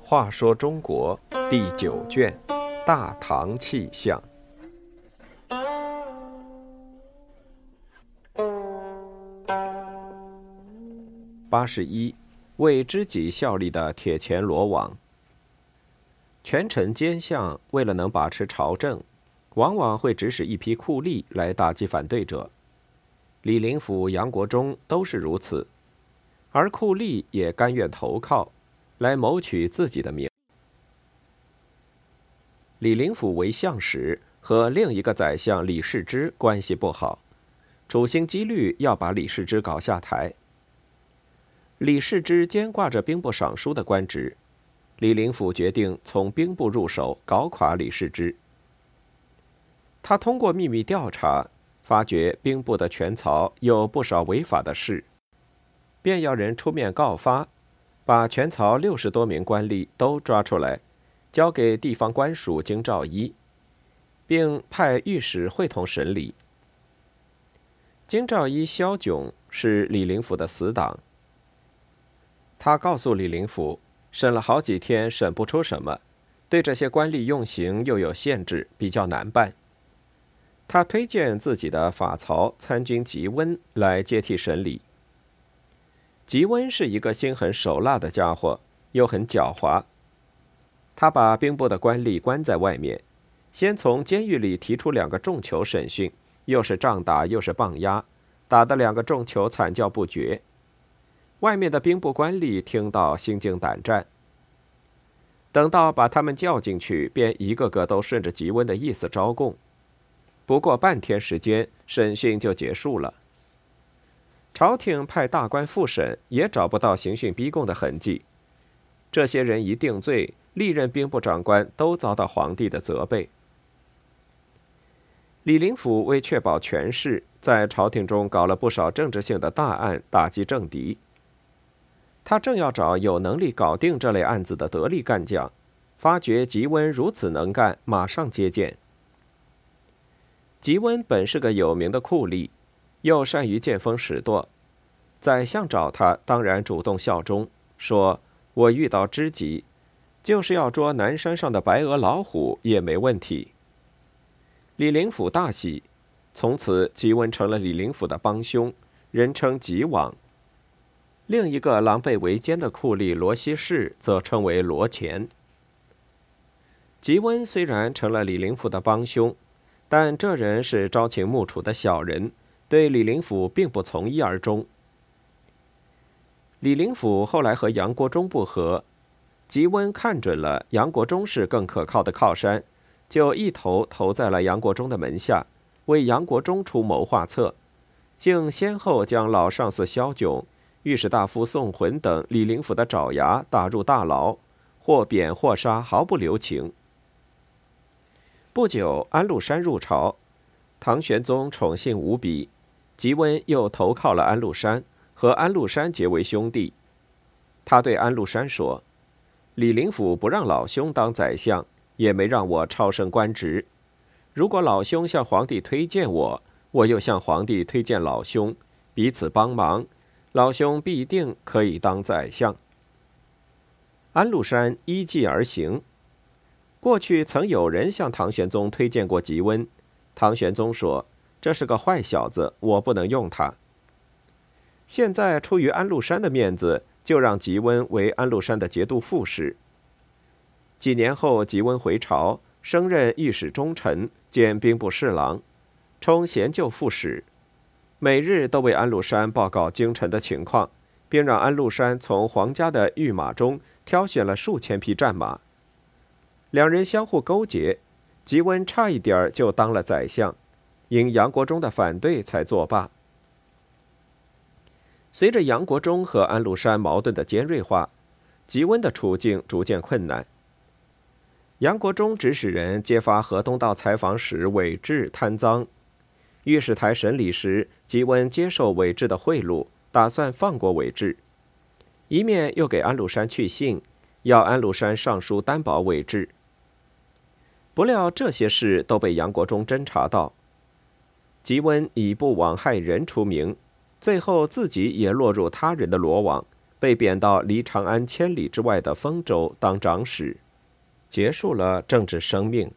话说中国第九卷《大唐气象》八十一，为知己效力的铁拳罗网。权臣奸相为了能把持朝政，往往会指使一批酷吏来打击反对者。李林甫、杨国忠都是如此，而酷吏也甘愿投靠。来谋取自己的名。李林甫为相时，和另一个宰相李世之关系不好，处心积虑要把李世之搞下台。李世之兼挂着兵部尚书的官职，李林甫决定从兵部入手，搞垮李世之。他通过秘密调查，发觉兵部的全曹有不少违法的事，便要人出面告发。把全曹六十多名官吏都抓出来，交给地方官署京兆一，并派御史会同审理。京兆一萧炯是李林甫的死党，他告诉李林甫，审了好几天，审不出什么，对这些官吏用刑又有限制，比较难办。他推荐自己的法曹参军吉温来接替审理。吉温是一个心狠手辣的家伙，又很狡猾。他把兵部的官吏关在外面，先从监狱里提出两个重囚审讯，又是杖打又是棒压，打得两个重囚惨叫不绝。外面的兵部官吏听到心惊胆战。等到把他们叫进去，便一个个都顺着吉温的意思招供。不过半天时间，审讯就结束了。朝廷派大官复审，也找不到刑讯逼供的痕迹。这些人一定罪，历任兵部长官都遭到皇帝的责备。李林甫为确保权势，在朝廷中搞了不少政治性的大案，打击政敌。他正要找有能力搞定这类案子的得力干将，发觉吉温如此能干，马上接见。吉温本是个有名的酷吏。又善于见风使舵，宰相找他，当然主动效忠，说：“我遇到知己，就是要捉南山上的白额老虎也没问题。”李林甫大喜，从此吉温成了李林甫的帮凶，人称吉王。另一个狼狈为奸的酷吏罗西士，则称为罗钱。吉温虽然成了李林甫的帮凶，但这人是朝秦暮楚的小人。对李林甫并不从一而终。李林甫后来和杨国忠不和，吉温看准了杨国忠是更可靠的靠山，就一头投在了杨国忠的门下，为杨国忠出谋划策，竟先后将老上司萧炯、御史大夫宋浑等李林甫的爪牙打入大牢，或贬或杀，毫不留情。不久，安禄山入朝，唐玄宗宠幸无比。吉温又投靠了安禄山，和安禄山结为兄弟。他对安禄山说：“李林甫不让老兄当宰相，也没让我超升官职。如果老兄向皇帝推荐我，我又向皇帝推荐老兄，彼此帮忙，老兄必定可以当宰相。”安禄山依计而行。过去曾有人向唐玄宗推荐过吉温，唐玄宗说。这是个坏小子，我不能用他。现在出于安禄山的面子，就让吉温为安禄山的节度副使。几年后，吉温回朝，升任御史中丞兼兵部侍郎，充贤旧副使，每日都为安禄山报告京城的情况，并让安禄山从皇家的御马中挑选了数千匹战马。两人相互勾结，吉温差一点就当了宰相。因杨国忠的反对才作罢。随着杨国忠和安禄山矛盾的尖锐化，吉温的处境逐渐困难。杨国忠指使人揭发河东道采访使韦志贪赃，御史台审理时，吉温接受韦志的贿赂，打算放过韦志，一面又给安禄山去信，要安禄山上书担保韦志。不料这些事都被杨国忠侦查到。吉温以不枉害人出名，最后自己也落入他人的罗网，被贬到离长安千里之外的丰州当长史，结束了政治生命。